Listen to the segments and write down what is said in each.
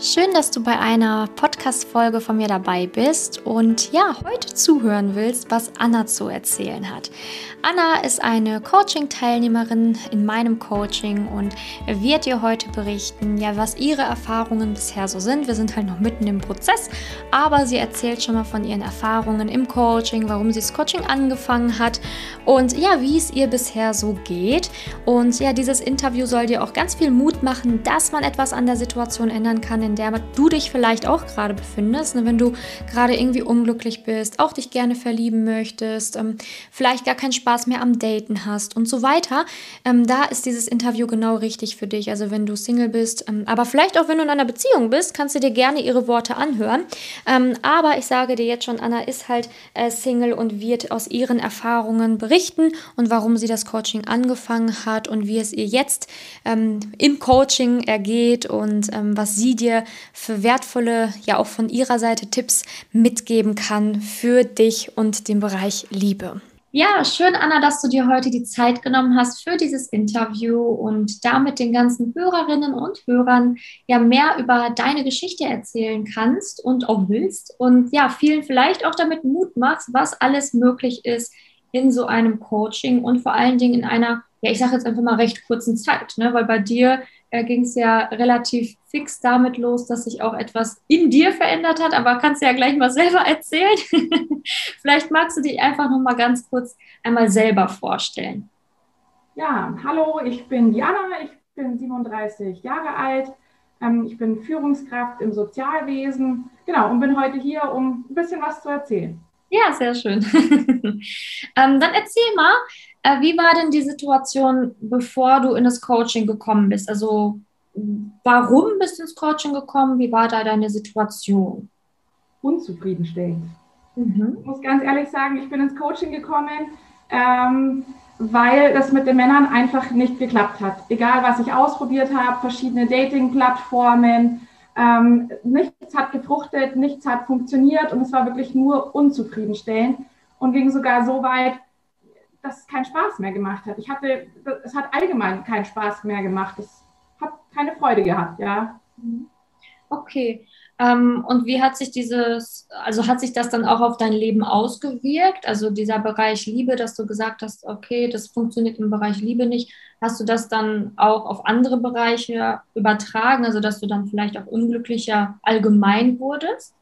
Schön, dass du bei einer Podcast-Folge von mir dabei bist und ja, heute zuhören willst, was Anna zu erzählen hat. Anna ist eine Coaching-Teilnehmerin in meinem Coaching und wird dir heute berichten, ja, was ihre Erfahrungen bisher so sind. Wir sind halt noch mitten im Prozess, aber sie erzählt schon mal von ihren Erfahrungen im Coaching, warum sie das Coaching angefangen hat und ja, wie es ihr bisher so geht. Und ja, dieses Interview soll dir auch ganz viel Mut machen, dass man etwas an der Situation ändern kann in der du dich vielleicht auch gerade befindest. Ne? Wenn du gerade irgendwie unglücklich bist, auch dich gerne verlieben möchtest, ähm, vielleicht gar keinen Spaß mehr am Daten hast und so weiter. Ähm, da ist dieses Interview genau richtig für dich. Also wenn du Single bist, ähm, aber vielleicht auch wenn du in einer Beziehung bist, kannst du dir gerne ihre Worte anhören. Aber ich sage dir jetzt schon, Anna ist halt äh, Single und wird aus ihren Erfahrungen berichten und warum sie das Coaching angefangen hat und wie es ihr jetzt im Coaching ergeht und was sie dir für wertvolle, ja auch von ihrer Seite Tipps mitgeben kann für dich und den Bereich Liebe. Ja, schön, Anna, dass du dir heute die Zeit genommen hast für dieses Interview und damit den ganzen Hörerinnen und Hörern ja mehr über deine Geschichte erzählen kannst und auch willst. Und ja, vielen vielleicht auch damit Mut machst, was alles möglich ist in so einem Coaching und vor allen Dingen in einer, ja, ich sage jetzt einfach mal recht kurzen Zeit, ne? weil bei dir äh, ging es ja relativ fix damit los, dass sich auch etwas in dir verändert hat, aber kannst du ja gleich mal selber erzählen. Vielleicht magst du dich einfach noch mal ganz kurz einmal selber vorstellen. Ja, hallo, ich bin Diana, ich bin 37 Jahre alt, ähm, ich bin Führungskraft im Sozialwesen, genau, und bin heute hier, um ein bisschen was zu erzählen. Ja, sehr schön. ähm, dann erzähl mal, äh, wie war denn die Situation, bevor du in das Coaching gekommen bist? Also warum bist du ins Coaching gekommen? Wie war da deine Situation? Unzufriedenstellend. Mhm. Ich muss ganz ehrlich sagen, ich bin ins Coaching gekommen, ähm, weil das mit den Männern einfach nicht geklappt hat. Egal, was ich ausprobiert habe, verschiedene Dating-Plattformen, ähm, nichts hat gefruchtet, nichts hat funktioniert und es war wirklich nur unzufriedenstellend und ging sogar so weit, dass es keinen Spaß mehr gemacht hat. Ich hatte, es hat allgemein keinen Spaß mehr gemacht. Es hat keine Freude gehabt, ja. Okay. Ähm, und wie hat sich dieses, also hat sich das dann auch auf dein Leben ausgewirkt? Also dieser Bereich Liebe, dass du gesagt hast, okay, das funktioniert im Bereich Liebe nicht. Hast du das dann auch auf andere Bereiche übertragen? Also dass du dann vielleicht auch unglücklicher allgemein wurdest?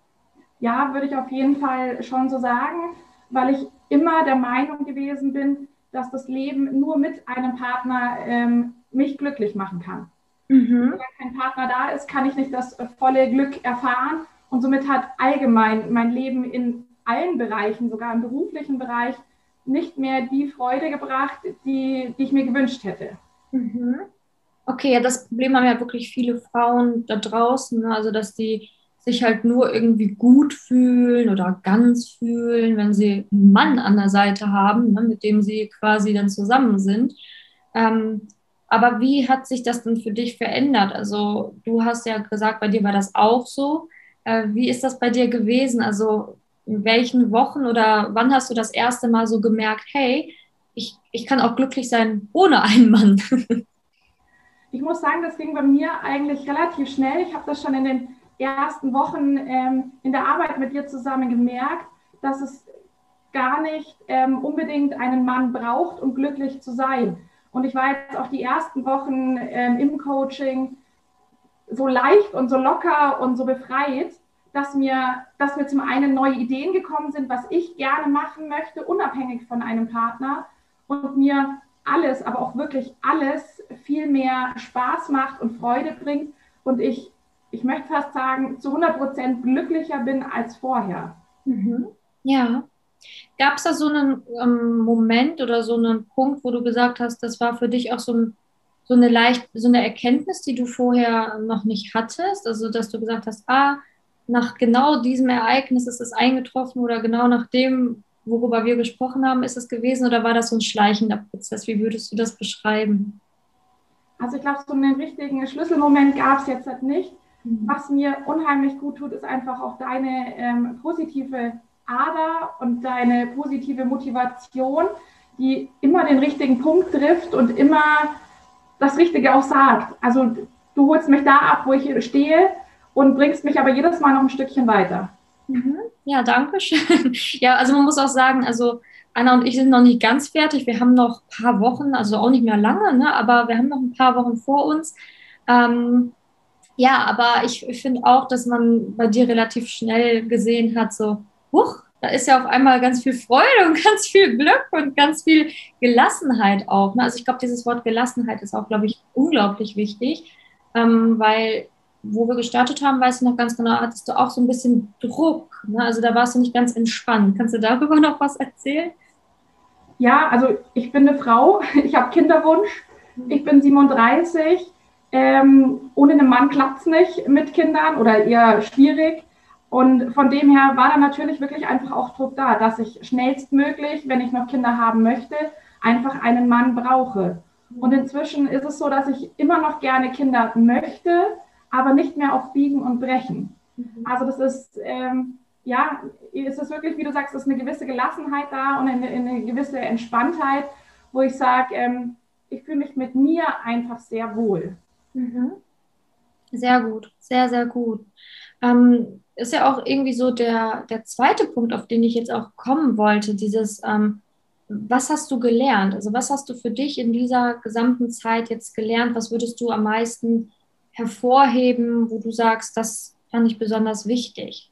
Ja, würde ich auf jeden Fall schon so sagen, weil ich immer der Meinung gewesen bin, dass das Leben nur mit einem Partner ähm, mich glücklich machen kann. Mhm. Wenn kein Partner da ist, kann ich nicht das volle Glück erfahren. Und somit hat allgemein mein Leben in allen Bereichen, sogar im beruflichen Bereich, nicht mehr die Freude gebracht, die, die ich mir gewünscht hätte. Mhm. Okay, ja, das Problem haben ja wirklich viele Frauen da draußen, ne? also dass die sich halt nur irgendwie gut fühlen oder ganz fühlen, wenn sie einen Mann an der Seite haben, ne, mit dem sie quasi dann zusammen sind. Ähm, aber wie hat sich das denn für dich verändert? Also du hast ja gesagt, bei dir war das auch so. Äh, wie ist das bei dir gewesen? Also in welchen Wochen oder wann hast du das erste Mal so gemerkt, hey, ich, ich kann auch glücklich sein ohne einen Mann? ich muss sagen, das ging bei mir eigentlich relativ schnell. Ich habe das schon in den ersten Wochen ähm, in der Arbeit mit dir zusammen gemerkt, dass es gar nicht ähm, unbedingt einen Mann braucht, um glücklich zu sein. Und ich war jetzt auch die ersten Wochen ähm, im Coaching so leicht und so locker und so befreit, dass mir, dass mir zum einen neue Ideen gekommen sind, was ich gerne machen möchte, unabhängig von einem Partner und mir alles, aber auch wirklich alles viel mehr Spaß macht und Freude bringt und ich ich möchte fast sagen, zu 100 Prozent glücklicher bin als vorher. Mhm. Ja. Gab es da so einen ähm, Moment oder so einen Punkt, wo du gesagt hast, das war für dich auch so, ein, so eine leicht, so eine Erkenntnis, die du vorher noch nicht hattest? Also, dass du gesagt hast, ah, nach genau diesem Ereignis ist es eingetroffen oder genau nach dem, worüber wir gesprochen haben, ist es gewesen oder war das so ein schleichender Prozess? Wie würdest du das beschreiben? Also ich glaube, so einen richtigen Schlüsselmoment gab es jetzt halt nicht. Mhm. Was mir unheimlich gut tut, ist einfach auch deine ähm, positive Ader und deine positive Motivation, die immer den richtigen Punkt trifft und immer das Richtige auch sagt. Also du holst mich da ab, wo ich stehe und bringst mich aber jedes Mal noch ein Stückchen weiter. Mhm. Ja, danke schön. Ja, also man muss auch sagen, also Anna und ich sind noch nicht ganz fertig. Wir haben noch ein paar Wochen, also auch nicht mehr lange, ne, aber wir haben noch ein paar Wochen vor uns. Ähm, ja, aber ich, ich finde auch, dass man bei dir relativ schnell gesehen hat, so, huch, da ist ja auf einmal ganz viel Freude und ganz viel Glück und ganz viel Gelassenheit auch. Ne? Also ich glaube, dieses Wort Gelassenheit ist auch, glaube ich, unglaublich wichtig, ähm, weil wo wir gestartet haben, weißt du noch ganz genau, hattest du auch so ein bisschen Druck. Ne? Also da warst du nicht ganz entspannt. Kannst du darüber noch was erzählen? Ja, also ich bin eine Frau, ich habe Kinderwunsch, ich bin 37. Ähm, ohne einen Mann klappt es nicht mit Kindern oder eher schwierig. Und von dem her war da natürlich wirklich einfach auch Druck da, dass ich schnellstmöglich, wenn ich noch Kinder haben möchte, einfach einen Mann brauche. Und inzwischen ist es so, dass ich immer noch gerne Kinder möchte, aber nicht mehr auf Biegen und Brechen. Mhm. Also das ist, ähm, ja, ist es wirklich, wie du sagst, ist eine gewisse Gelassenheit da und eine, eine gewisse Entspanntheit, wo ich sage, ähm, ich fühle mich mit mir einfach sehr wohl. Mhm. Sehr gut, sehr, sehr gut. Ähm, ist ja auch irgendwie so der, der zweite Punkt, auf den ich jetzt auch kommen wollte, dieses, ähm, was hast du gelernt? Also was hast du für dich in dieser gesamten Zeit jetzt gelernt? Was würdest du am meisten hervorheben, wo du sagst, das fand ich besonders wichtig?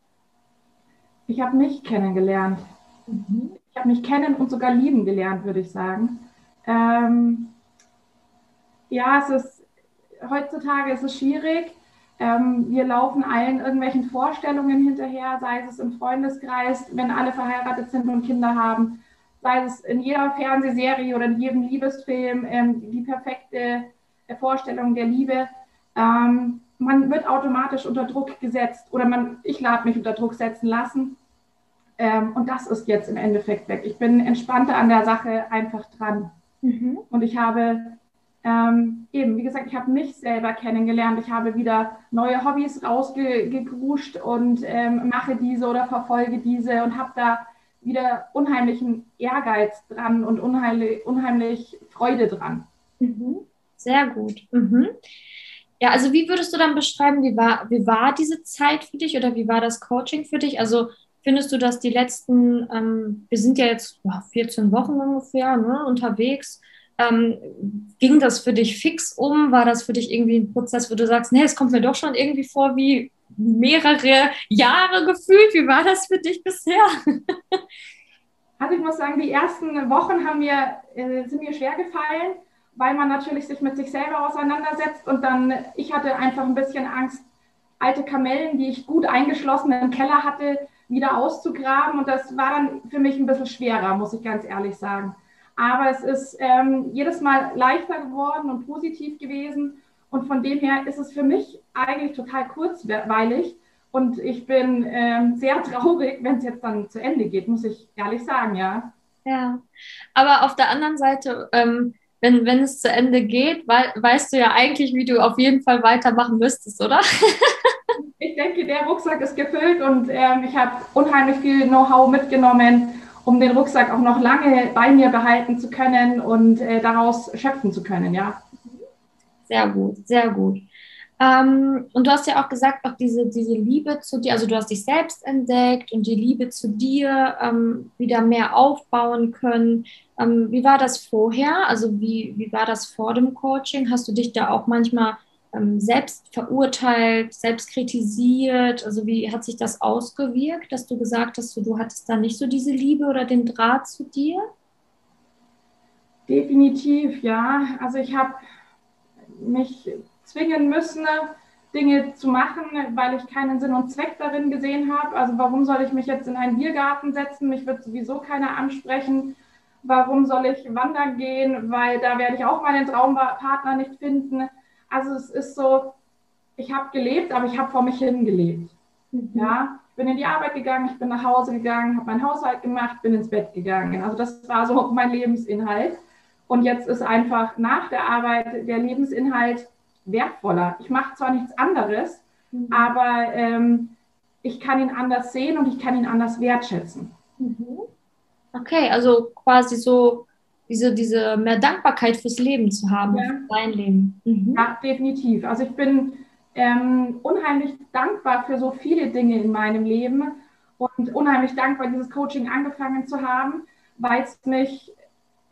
Ich habe mich kennengelernt. Mhm. Ich habe mich kennen und sogar lieben gelernt, würde ich sagen. Ähm, ja, es ist heutzutage ist es schwierig. Ähm, wir laufen allen irgendwelchen Vorstellungen hinterher, sei es im Freundeskreis, wenn alle verheiratet sind und Kinder haben, sei es in jeder Fernsehserie oder in jedem Liebesfilm ähm, die perfekte Vorstellung der Liebe. Ähm, man wird automatisch unter Druck gesetzt oder man, ich lade mich unter Druck setzen lassen. Ähm, und das ist jetzt im Endeffekt weg. Ich bin entspannter an der Sache einfach dran. Mhm. Und ich habe ähm, eben, wie gesagt, ich habe mich selber kennengelernt. Ich habe wieder neue Hobbys rausgegruscht und ähm, mache diese oder verfolge diese und habe da wieder unheimlichen Ehrgeiz dran und unheimlich, unheimlich Freude dran. Mhm. Sehr gut. Mhm. Ja, also wie würdest du dann beschreiben, wie war, wie war diese Zeit für dich oder wie war das Coaching für dich? Also findest du, dass die letzten, ähm, wir sind ja jetzt ja, 14 Wochen ungefähr ne, unterwegs, ähm, ging das für dich fix um? War das für dich irgendwie ein Prozess, wo du sagst, nee, es kommt mir doch schon irgendwie vor wie mehrere Jahre gefühlt? Wie war das für dich bisher? Also ich muss sagen, die ersten Wochen haben mir, äh, sind mir schwer gefallen, weil man natürlich sich mit sich selber auseinandersetzt und dann, ich hatte einfach ein bisschen Angst, alte Kamellen, die ich gut eingeschlossen im Keller hatte, wieder auszugraben und das war dann für mich ein bisschen schwerer, muss ich ganz ehrlich sagen. Aber es ist ähm, jedes Mal leichter geworden und positiv gewesen. Und von dem her ist es für mich eigentlich total kurzweilig. Und ich bin ähm, sehr traurig, wenn es jetzt dann zu Ende geht, muss ich ehrlich sagen, ja. Ja, aber auf der anderen Seite, ähm, wenn, wenn es zu Ende geht, we weißt du ja eigentlich, wie du auf jeden Fall weitermachen müsstest, oder? ich denke, der Rucksack ist gefüllt und ähm, ich habe unheimlich viel Know-how mitgenommen um den Rucksack auch noch lange bei mir behalten zu können und äh, daraus schöpfen zu können, ja. Sehr gut, sehr gut. Ähm, und du hast ja auch gesagt, auch diese, diese Liebe zu dir, also du hast dich selbst entdeckt und die Liebe zu dir ähm, wieder mehr aufbauen können. Ähm, wie war das vorher? Also wie, wie war das vor dem Coaching? Hast du dich da auch manchmal selbst verurteilt, selbst kritisiert? Also wie hat sich das ausgewirkt, dass du gesagt hast, du, du hattest da nicht so diese Liebe oder den Draht zu dir? Definitiv, ja. Also ich habe mich zwingen müssen, Dinge zu machen, weil ich keinen Sinn und Zweck darin gesehen habe. Also warum soll ich mich jetzt in einen Biergarten setzen? Mich wird sowieso keiner ansprechen. Warum soll ich wandern gehen? Weil da werde ich auch meinen Traumpartner nicht finden. Also es ist so, ich habe gelebt, aber ich habe vor mich hin gelebt. Mhm. Ja, ich bin in die Arbeit gegangen, ich bin nach Hause gegangen, habe meinen Haushalt gemacht, bin ins Bett gegangen. Also das war so mein Lebensinhalt. Und jetzt ist einfach nach der Arbeit der Lebensinhalt wertvoller. Ich mache zwar nichts anderes, mhm. aber ähm, ich kann ihn anders sehen und ich kann ihn anders wertschätzen. Mhm. Okay, also quasi so diese, diese mehr Dankbarkeit fürs Leben zu haben, ja. für dein Leben. Mhm. Ja, definitiv. Also ich bin ähm, unheimlich dankbar für so viele Dinge in meinem Leben und unheimlich dankbar, dieses Coaching angefangen zu haben, weil es mich,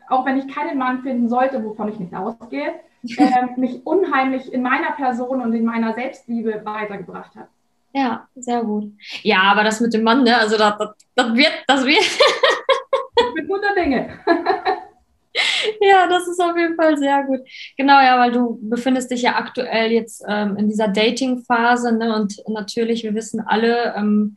auch wenn ich keinen Mann finden sollte, wovon ich nicht ausgehe, äh, mich unheimlich in meiner Person und in meiner Selbstliebe weitergebracht hat. Ja, sehr gut. Ja, aber das mit dem Mann, ne, also das, das, das wird, das wird. ich bin guter Dinge. ja, das ist auf jeden Fall sehr gut. Genau, ja, weil du befindest dich ja aktuell jetzt ähm, in dieser Dating-Phase, ne? Und natürlich, wir wissen alle, ähm,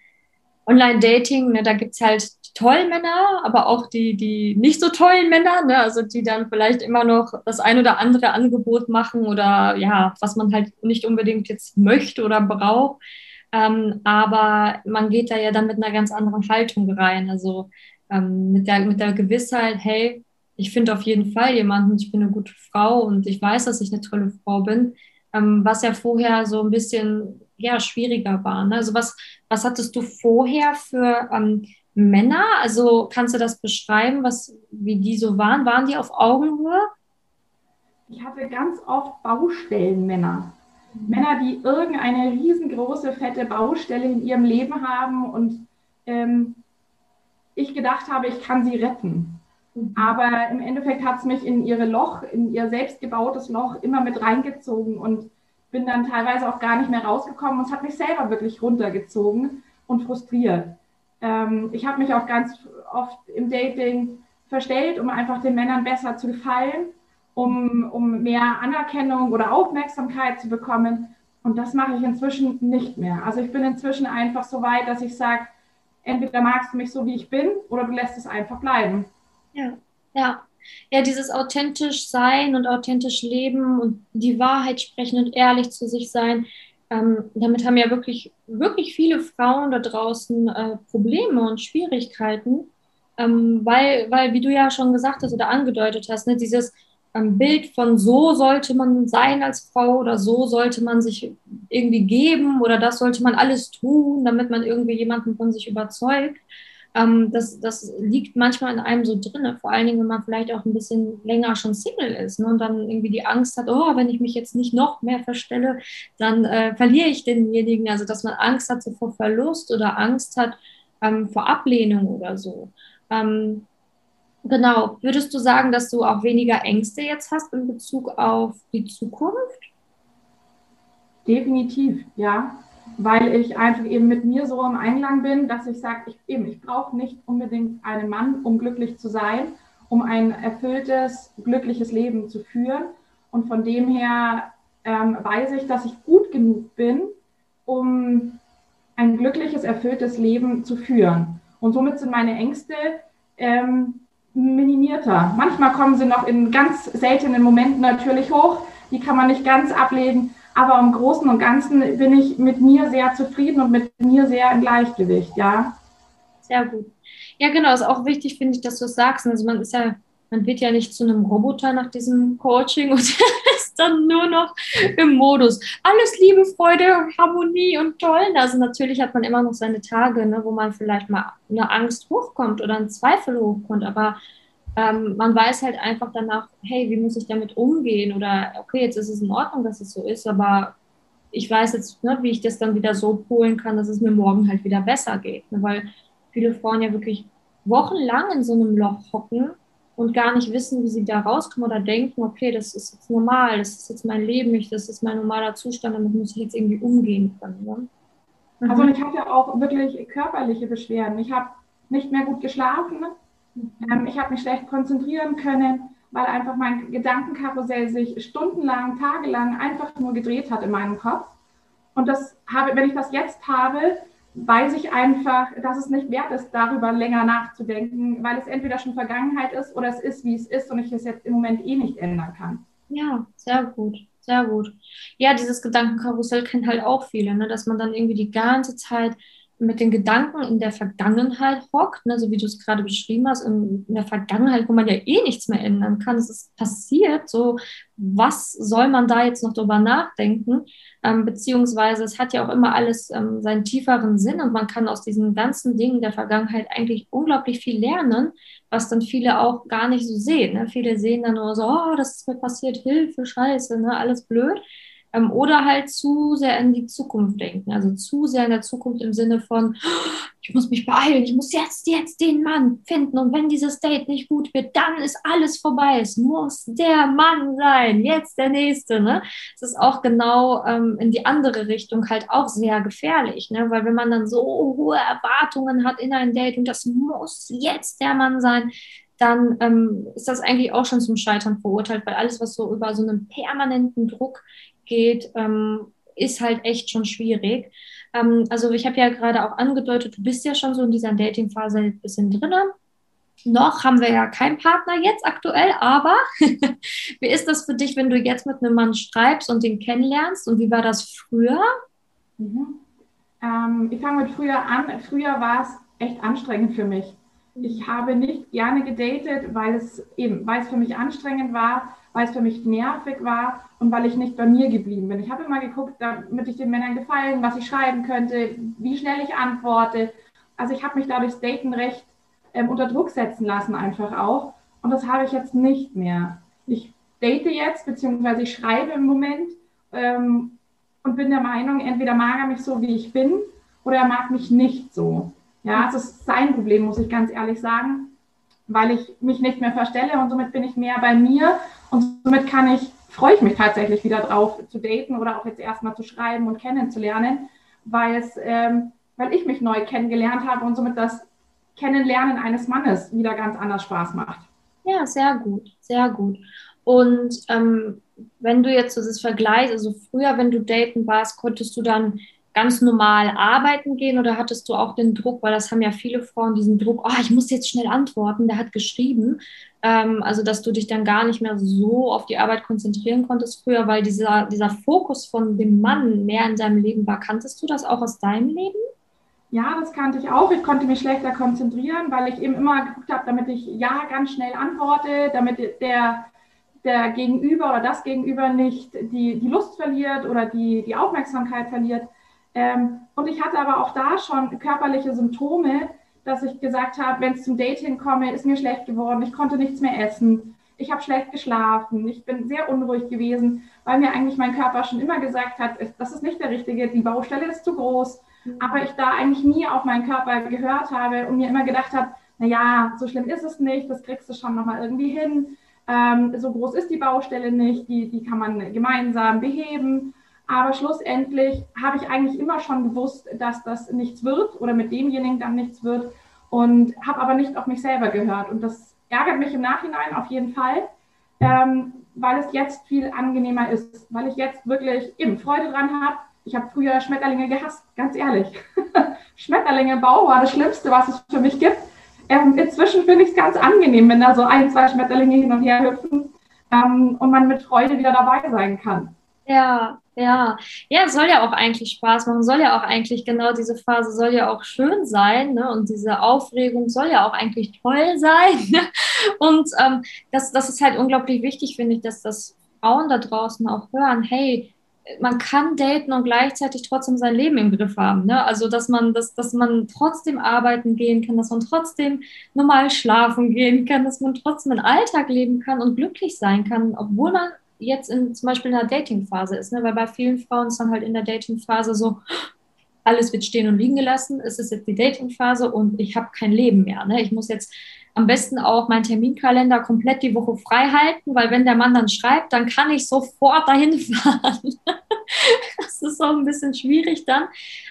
Online-Dating, ne, da gibt es halt tolle Männer, aber auch die, die nicht so tollen Männer, ne, also die dann vielleicht immer noch das ein oder andere Angebot machen oder ja, was man halt nicht unbedingt jetzt möchte oder braucht. Ähm, aber man geht da ja dann mit einer ganz anderen Haltung rein. Also ähm, mit, der, mit der Gewissheit, hey, ich finde auf jeden Fall jemanden, ich bin eine gute Frau und ich weiß, dass ich eine tolle Frau bin, ähm, was ja vorher so ein bisschen ja, schwieriger war. Ne? Also was, was hattest du vorher für ähm, Männer? Also kannst du das beschreiben, was, wie die so waren? Waren die auf Augenhöhe? Ich hatte ganz oft Baustellenmänner. Männer, die irgendeine riesengroße, fette Baustelle in ihrem Leben haben und ähm, ich gedacht habe, ich kann sie retten. Aber im Endeffekt hat es mich in ihre Loch, in ihr selbstgebautes Loch immer mit reingezogen und bin dann teilweise auch gar nicht mehr rausgekommen und es hat mich selber wirklich runtergezogen und frustriert. Ähm, ich habe mich auch ganz oft im Dating verstellt, um einfach den Männern besser zu gefallen, um, um mehr Anerkennung oder Aufmerksamkeit zu bekommen. Und das mache ich inzwischen nicht mehr. Also ich bin inzwischen einfach so weit, dass ich sage, entweder magst du mich so, wie ich bin, oder du lässt es einfach bleiben. Ja, ja. Ja, dieses authentisch sein und authentisch leben und die Wahrheit sprechen und ehrlich zu sich sein, ähm, damit haben ja wirklich, wirklich viele Frauen da draußen äh, Probleme und Schwierigkeiten, ähm, weil, weil, wie du ja schon gesagt hast oder angedeutet hast, ne, dieses ähm, Bild von so sollte man sein als Frau oder so sollte man sich irgendwie geben oder das sollte man alles tun, damit man irgendwie jemanden von sich überzeugt ähm, das, das liegt manchmal in einem so drin, vor allen Dingen, wenn man vielleicht auch ein bisschen länger schon Single ist ne, und dann irgendwie die Angst hat, oh, wenn ich mich jetzt nicht noch mehr verstelle, dann äh, verliere ich denjenigen. Also, dass man Angst hat so vor Verlust oder Angst hat ähm, vor Ablehnung oder so. Ähm, genau, würdest du sagen, dass du auch weniger Ängste jetzt hast in Bezug auf die Zukunft? Definitiv, ja weil ich einfach eben mit mir so im Einklang bin, dass ich sage, ich, ich brauche nicht unbedingt einen Mann, um glücklich zu sein, um ein erfülltes, glückliches Leben zu führen. Und von dem her ähm, weiß ich, dass ich gut genug bin, um ein glückliches, erfülltes Leben zu führen. Und somit sind meine Ängste ähm, minimierter. Manchmal kommen sie noch in ganz seltenen Momenten natürlich hoch, die kann man nicht ganz ablegen, aber im Großen und Ganzen bin ich mit mir sehr zufrieden und mit mir sehr im Gleichgewicht, ja. Sehr gut. Ja, genau, ist auch wichtig, finde ich, dass du es sagst. Also man ist ja, man wird ja nicht zu einem Roboter nach diesem Coaching und ist dann nur noch im Modus. Alles Liebe, Freude, Harmonie und toll. Also natürlich hat man immer noch seine Tage, ne, wo man vielleicht mal eine Angst hochkommt oder ein Zweifel hochkommt, aber ähm, man weiß halt einfach danach, hey, wie muss ich damit umgehen? Oder okay, jetzt ist es in Ordnung, dass es so ist, aber ich weiß jetzt, ne, wie ich das dann wieder so polen kann, dass es mir morgen halt wieder besser geht. Ne? Weil viele Frauen ja wirklich wochenlang in so einem Loch hocken und gar nicht wissen, wie sie da rauskommen oder denken, okay, das ist jetzt normal, das ist jetzt mein Leben, nicht, das ist mein normaler Zustand, damit muss ich jetzt irgendwie umgehen können. Ne? Mhm. Also ich hatte auch wirklich körperliche Beschwerden. Ich habe nicht mehr gut geschlafen, ähm, ich habe mich schlecht konzentrieren können, weil einfach mein Gedankenkarussell sich stundenlang, tagelang einfach nur gedreht hat in meinem Kopf. Und das habe, wenn ich das jetzt habe, weiß ich einfach, dass es nicht wert ist, darüber länger nachzudenken, weil es entweder schon Vergangenheit ist oder es ist, wie es ist und ich es jetzt im Moment eh nicht ändern kann. Ja, sehr gut, sehr gut. Ja, dieses Gedankenkarussell kennen halt auch viele, ne? dass man dann irgendwie die ganze Zeit mit den Gedanken in der Vergangenheit hockt, ne, so wie du es gerade beschrieben hast, in, in, der Vergangenheit, wo man ja eh nichts mehr ändern kann. Es ist passiert, so was soll man da jetzt noch drüber nachdenken? Ähm, beziehungsweise es hat ja auch immer alles ähm, seinen tieferen Sinn und man kann aus diesen ganzen Dingen der Vergangenheit eigentlich unglaublich viel lernen, was dann viele auch gar nicht so sehen. Ne? Viele sehen dann nur so, oh, das ist mir passiert, Hilfe, Scheiße, ne? alles blöd. Ähm, oder halt zu sehr in die Zukunft denken. Also zu sehr in der Zukunft im Sinne von, ich muss mich beeilen, ich muss jetzt, jetzt den Mann finden und wenn dieses Date nicht gut wird, dann ist alles vorbei. Es muss der Mann sein, jetzt der nächste. Ne? Es ist auch genau ähm, in die andere Richtung halt auch sehr gefährlich, ne? weil wenn man dann so hohe Erwartungen hat in ein Date und das muss jetzt der Mann sein, dann ähm, ist das eigentlich auch schon zum Scheitern verurteilt, weil alles, was so über so einen permanenten Druck geht, ähm, ist halt echt schon schwierig. Ähm, also ich habe ja gerade auch angedeutet, du bist ja schon so in dieser Dating-Phase ein bisschen drin. Noch haben wir ja keinen Partner jetzt aktuell, aber wie ist das für dich, wenn du jetzt mit einem Mann schreibst und den kennenlernst? Und wie war das früher? Mhm. Ähm, ich fange mit früher an. Früher war es echt anstrengend für mich. Ich habe nicht gerne gedatet, weil es eben, weil es für mich anstrengend war, weil es für mich nervig war und weil ich nicht bei mir geblieben bin. Ich habe immer geguckt, damit ich den Männern gefallen, was ich schreiben könnte, wie schnell ich antworte. Also ich habe mich dadurch Daten recht ähm, unter Druck setzen lassen, einfach auch. Und das habe ich jetzt nicht mehr. Ich date jetzt, beziehungsweise ich schreibe im Moment ähm, und bin der Meinung, entweder mag er mich so, wie ich bin, oder er mag mich nicht so. Ja, es ist sein Problem, muss ich ganz ehrlich sagen, weil ich mich nicht mehr verstelle und somit bin ich mehr bei mir und somit kann ich, freue ich mich tatsächlich wieder drauf zu daten oder auch jetzt erstmal zu schreiben und kennenzulernen, weil es, ähm, weil ich mich neu kennengelernt habe und somit das Kennenlernen eines Mannes wieder ganz anders Spaß macht. Ja, sehr gut, sehr gut. Und ähm, wenn du jetzt so das vergleichst, also früher, wenn du daten warst, konntest du dann ganz normal arbeiten gehen oder hattest du auch den Druck, weil das haben ja viele Frauen diesen Druck, oh, ich muss jetzt schnell antworten, der hat geschrieben. Ähm, also, dass du dich dann gar nicht mehr so auf die Arbeit konzentrieren konntest früher, weil dieser, dieser Fokus von dem Mann mehr in deinem Leben war. Kanntest du das auch aus deinem Leben? Ja, das kannte ich auch. Ich konnte mich schlechter konzentrieren, weil ich eben immer geguckt habe, damit ich ja ganz schnell antworte, damit der, der Gegenüber oder das Gegenüber nicht die, die Lust verliert oder die, die Aufmerksamkeit verliert. Ähm, und ich hatte aber auch da schon körperliche Symptome, dass ich gesagt habe, wenn es zum Dating komme, ist mir schlecht geworden, ich konnte nichts mehr essen, ich habe schlecht geschlafen, ich bin sehr unruhig gewesen, weil mir eigentlich mein Körper schon immer gesagt hat, das ist nicht der richtige, die Baustelle ist zu groß. Mhm. Aber ich da eigentlich nie auf meinen Körper gehört habe und mir immer gedacht habe, naja, so schlimm ist es nicht, das kriegst du schon nochmal irgendwie hin. Ähm, so groß ist die Baustelle nicht, die, die kann man gemeinsam beheben. Aber schlussendlich habe ich eigentlich immer schon gewusst, dass das nichts wird oder mit demjenigen dann nichts wird und habe aber nicht auf mich selber gehört. Und das ärgert mich im Nachhinein auf jeden Fall, ähm, weil es jetzt viel angenehmer ist, weil ich jetzt wirklich eben Freude dran habe. Ich habe früher Schmetterlinge gehasst, ganz ehrlich. Schmetterlinge im Bau war das Schlimmste, was es für mich gibt. Ähm, inzwischen finde ich es ganz angenehm, wenn da so ein, zwei Schmetterlinge hin und her hüpfen ähm, und man mit Freude wieder dabei sein kann. Ja, ja, ja, soll ja auch eigentlich Spaß machen, soll ja auch eigentlich genau diese Phase soll ja auch schön sein, ne? Und diese Aufregung soll ja auch eigentlich toll sein. Ne? Und ähm, das, das ist halt unglaublich wichtig, finde ich, dass das Frauen da draußen auch hören, hey, man kann daten und gleichzeitig trotzdem sein Leben im Griff haben. Ne? Also dass man, dass, dass man trotzdem arbeiten gehen kann, dass man trotzdem normal schlafen gehen kann, dass man trotzdem einen Alltag leben kann und glücklich sein kann, obwohl man jetzt in zum Beispiel in der Dating-Phase ist, ne? weil bei vielen Frauen ist dann halt in der Dating-Phase so, alles wird stehen und liegen gelassen, es ist jetzt die Dating-Phase und ich habe kein Leben mehr. Ne? Ich muss jetzt am besten auch meinen Terminkalender komplett die Woche frei halten, weil wenn der Mann dann schreibt, dann kann ich sofort dahin fahren. das ist auch ein bisschen schwierig dann.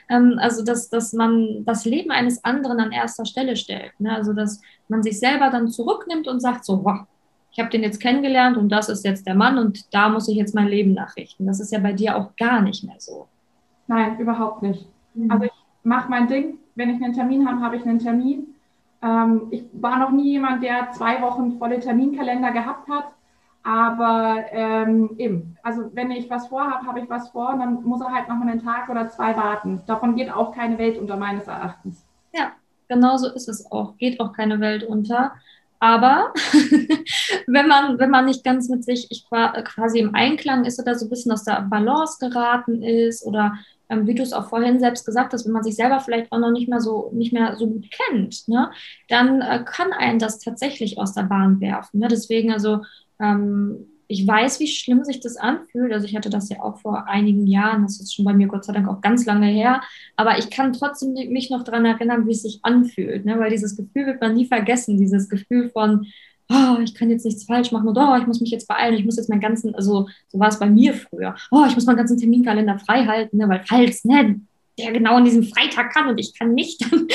Ähm, also, dass, dass man das Leben eines anderen an erster Stelle stellt. Ne? Also, dass man sich selber dann zurücknimmt und sagt so, wow, ich habe den jetzt kennengelernt und das ist jetzt der Mann und da muss ich jetzt mein Leben nachrichten. Das ist ja bei dir auch gar nicht mehr so. Nein, überhaupt nicht. Mhm. Also ich mache mein Ding. Wenn ich einen Termin habe, habe ich einen Termin. Ähm, ich war noch nie jemand, der zwei Wochen volle Terminkalender gehabt hat. Aber ähm, eben, also wenn ich was vorhabe, habe ich was vor und dann muss er halt noch einen Tag oder zwei warten. Davon geht auch keine Welt unter meines Erachtens. Ja, genau so ist es auch. Geht auch keine Welt unter. Aber wenn man, wenn man nicht ganz mit sich ich quasi im Einklang ist oder so ein bisschen aus der Balance geraten ist oder ähm, wie du es auch vorhin selbst gesagt hast, wenn man sich selber vielleicht auch noch nicht mehr so, nicht mehr so gut kennt, ne, dann äh, kann einen das tatsächlich aus der Bahn werfen. Ne? Deswegen, also ähm, ich weiß, wie schlimm sich das anfühlt. Also ich hatte das ja auch vor einigen Jahren, das ist schon bei mir Gott sei Dank auch ganz lange her, aber ich kann trotzdem mich noch daran erinnern, wie es sich anfühlt, ne? weil dieses Gefühl wird man nie vergessen, dieses Gefühl von, oh, ich kann jetzt nichts falsch machen oder oh, ich muss mich jetzt beeilen, ich muss jetzt meinen ganzen, also so war es bei mir früher, oh, ich muss meinen ganzen Terminkalender frei halten, ne? weil falls, ne, der genau an diesem Freitag kann und ich kann nicht, dann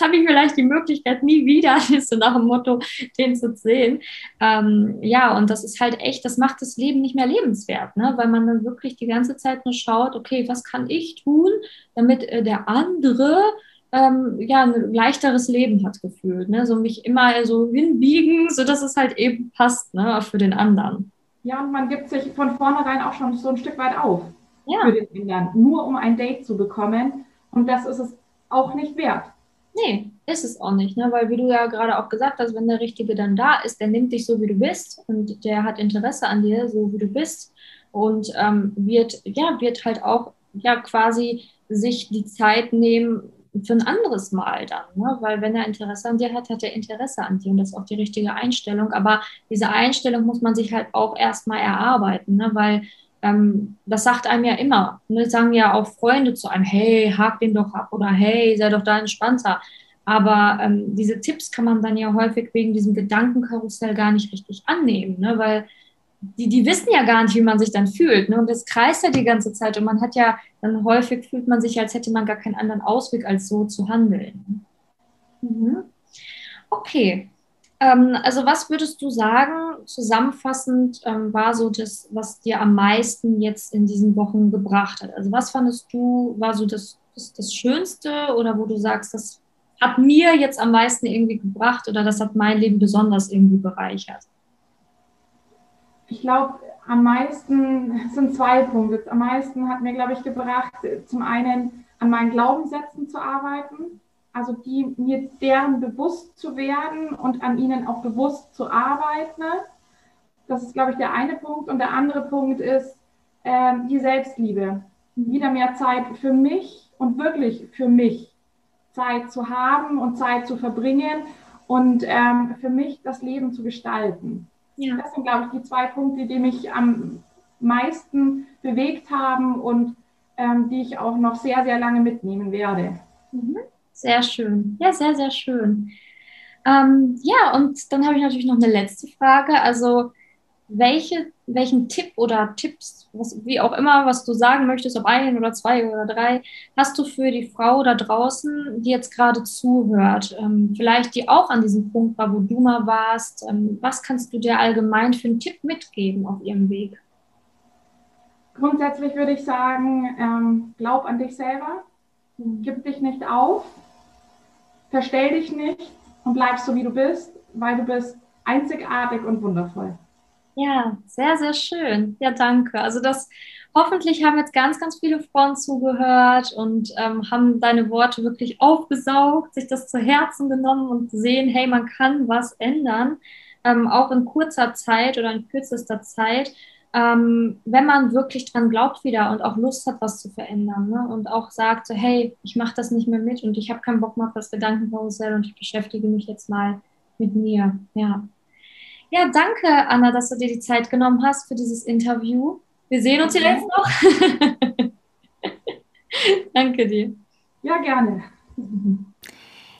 habe ich vielleicht die Möglichkeit nie wieder, so nach dem Motto, den zu sehen. Ähm, ja, und das ist halt echt, das macht das Leben nicht mehr lebenswert, ne? weil man dann wirklich die ganze Zeit nur schaut, okay, was kann ich tun, damit äh, der andere ähm, ja, ein leichteres Leben hat gefühlt. Ne? So mich immer so hinbiegen, sodass es halt eben passt ne? für den anderen. Ja, und man gibt sich von vornherein auch schon so ein Stück weit auf ja. für den Kindern, nur um ein Date zu bekommen. Und das ist es auch nicht wert. Nee, ist es auch nicht, ne? weil wie du ja gerade auch gesagt hast, wenn der Richtige dann da ist, der nimmt dich so, wie du bist und der hat Interesse an dir, so wie du bist und ähm, wird, ja, wird halt auch ja quasi sich die Zeit nehmen für ein anderes Mal dann, ne? weil wenn er Interesse an dir hat, hat er Interesse an dir und das ist auch die richtige Einstellung, aber diese Einstellung muss man sich halt auch erstmal erarbeiten, ne? weil ähm, das sagt einem ja immer. Ne? Sagen ja auch Freunde zu einem, hey, hak den doch ab oder hey, sei doch da entspannter. Aber ähm, diese Tipps kann man dann ja häufig wegen diesem Gedankenkarussell gar nicht richtig annehmen, ne? weil die, die wissen ja gar nicht, wie man sich dann fühlt. Ne? Und das kreist ja die ganze Zeit und man hat ja, dann häufig fühlt man sich, als hätte man gar keinen anderen Ausweg, als so zu handeln. Mhm. Okay, ähm, also was würdest du sagen, zusammenfassend ähm, war so das, was dir am meisten jetzt in diesen Wochen gebracht hat? Also was fandest du, war so das, das, das Schönste oder wo du sagst, das hat mir jetzt am meisten irgendwie gebracht oder das hat mein Leben besonders irgendwie bereichert? Ich glaube, am meisten sind zwei Punkte. Am meisten hat mir, glaube ich, gebracht, zum einen an meinen Glaubenssätzen zu arbeiten also die, mir deren bewusst zu werden und an ihnen auch bewusst zu arbeiten. Das ist, glaube ich, der eine Punkt. Und der andere Punkt ist äh, die Selbstliebe. Wieder mehr Zeit für mich und wirklich für mich Zeit zu haben und Zeit zu verbringen und ähm, für mich das Leben zu gestalten. Ja. Das sind, glaube ich, die zwei Punkte, die mich am meisten bewegt haben und ähm, die ich auch noch sehr, sehr lange mitnehmen werde. Mhm. Sehr schön. Ja, sehr, sehr schön. Ähm, ja, und dann habe ich natürlich noch eine letzte Frage. Also, welche, welchen Tipp oder Tipps, was, wie auch immer, was du sagen möchtest, ob ein oder zwei oder drei, hast du für die Frau da draußen, die jetzt gerade zuhört? Ähm, vielleicht die auch an diesem Punkt war, wo du mal warst. Ähm, was kannst du dir allgemein für einen Tipp mitgeben auf ihrem Weg? Grundsätzlich würde ich sagen, ähm, glaub an dich selber, hm. gib dich nicht auf, Verstell dich nicht und bleib so, wie du bist, weil du bist einzigartig und wundervoll. Ja, sehr, sehr schön. Ja, danke. Also das hoffentlich haben jetzt ganz, ganz viele Frauen zugehört und ähm, haben deine Worte wirklich aufgesaugt, sich das zu Herzen genommen und sehen, hey, man kann was ändern, ähm, auch in kurzer Zeit oder in kürzester Zeit ähm, wenn man wirklich dran glaubt wieder und auch Lust hat, was zu verändern ne? und auch sagt, so, hey, ich mache das nicht mehr mit und ich habe keinen Bock mehr auf das Gedankenkarussell und ich beschäftige mich jetzt mal mit mir. Ja. ja, danke, Anna, dass du dir die Zeit genommen hast für dieses Interview. Wir sehen uns vielleicht noch. danke dir. Ja, gerne.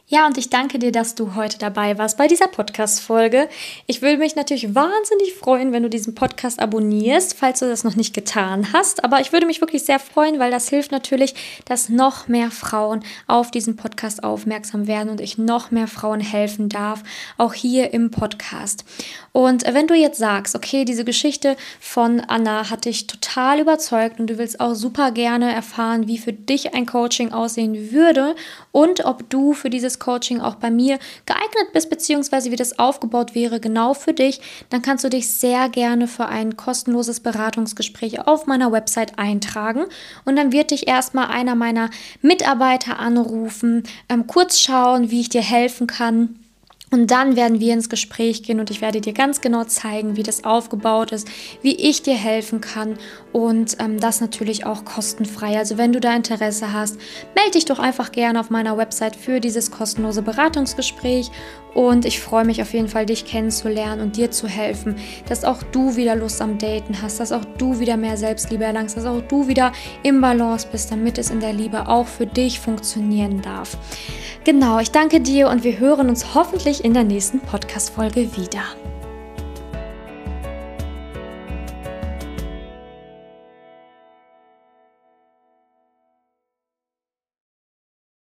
Ja, und ich danke dir, dass du heute dabei warst bei dieser Podcast-Folge. Ich würde mich natürlich wahnsinnig freuen, wenn du diesen Podcast abonnierst, falls du das noch nicht getan hast. Aber ich würde mich wirklich sehr freuen, weil das hilft natürlich, dass noch mehr Frauen auf diesen Podcast aufmerksam werden und ich noch mehr Frauen helfen darf, auch hier im Podcast. Und wenn du jetzt sagst, okay, diese Geschichte von Anna hat dich total überzeugt und du willst auch super gerne erfahren, wie für dich ein Coaching aussehen würde und ob du für Coaching auch bei mir geeignet bist, beziehungsweise wie das aufgebaut wäre, genau für dich, dann kannst du dich sehr gerne für ein kostenloses Beratungsgespräch auf meiner Website eintragen. Und dann wird dich erstmal einer meiner Mitarbeiter anrufen, ähm, kurz schauen, wie ich dir helfen kann Und dann werden wir ins Gespräch gehen und ich werde dir ganz genau zeigen, wie das aufgebaut ist, wie ich dir helfen kann und ähm, das natürlich auch kostenfrei. Also wenn du da Interesse hast, melde dich doch einfach gerne auf meiner Website für dieses kostenlose Beratungsgespräch und ich freue mich auf jeden Fall, dich kennenzulernen und dir zu helfen, dass auch du wieder Lust am Daten hast, dass auch du wieder mehr Selbstliebe erlangst, dass auch du wieder im Balance bist, damit es in der Liebe auch für dich funktionieren darf. Genau, ich danke dir und wir hören uns hoffentlich in der nächsten Podcast-Folge wieder.